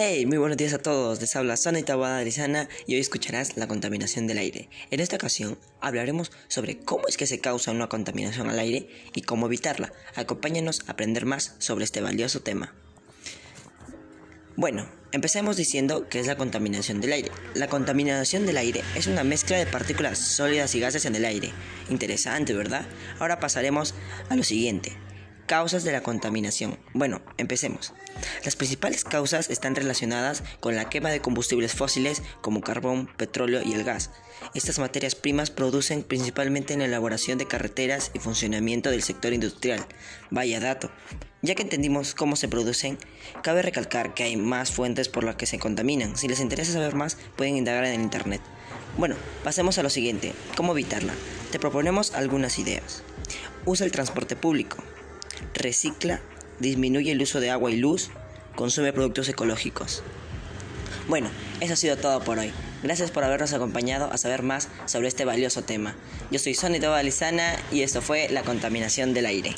Hey, muy buenos días a todos. Les habla Sonny Tawada Arizana y hoy escucharás la contaminación del aire. En esta ocasión hablaremos sobre cómo es que se causa una contaminación al aire y cómo evitarla. Acompáñanos a aprender más sobre este valioso tema. Bueno, empecemos diciendo qué es la contaminación del aire. La contaminación del aire es una mezcla de partículas sólidas y gases en el aire. Interesante, ¿verdad? Ahora pasaremos a lo siguiente. Causas de la contaminación. Bueno, empecemos. Las principales causas están relacionadas con la quema de combustibles fósiles como carbón, petróleo y el gas. Estas materias primas producen principalmente en la elaboración de carreteras y funcionamiento del sector industrial. Vaya dato. Ya que entendimos cómo se producen, cabe recalcar que hay más fuentes por las que se contaminan. Si les interesa saber más, pueden indagar en el Internet. Bueno, pasemos a lo siguiente, ¿cómo evitarla? Te proponemos algunas ideas. Usa el transporte público recicla, disminuye el uso de agua y luz, consume productos ecológicos. Bueno, eso ha sido todo por hoy. Gracias por habernos acompañado a saber más sobre este valioso tema. Yo soy Sonny Tobalizana y esto fue la contaminación del aire.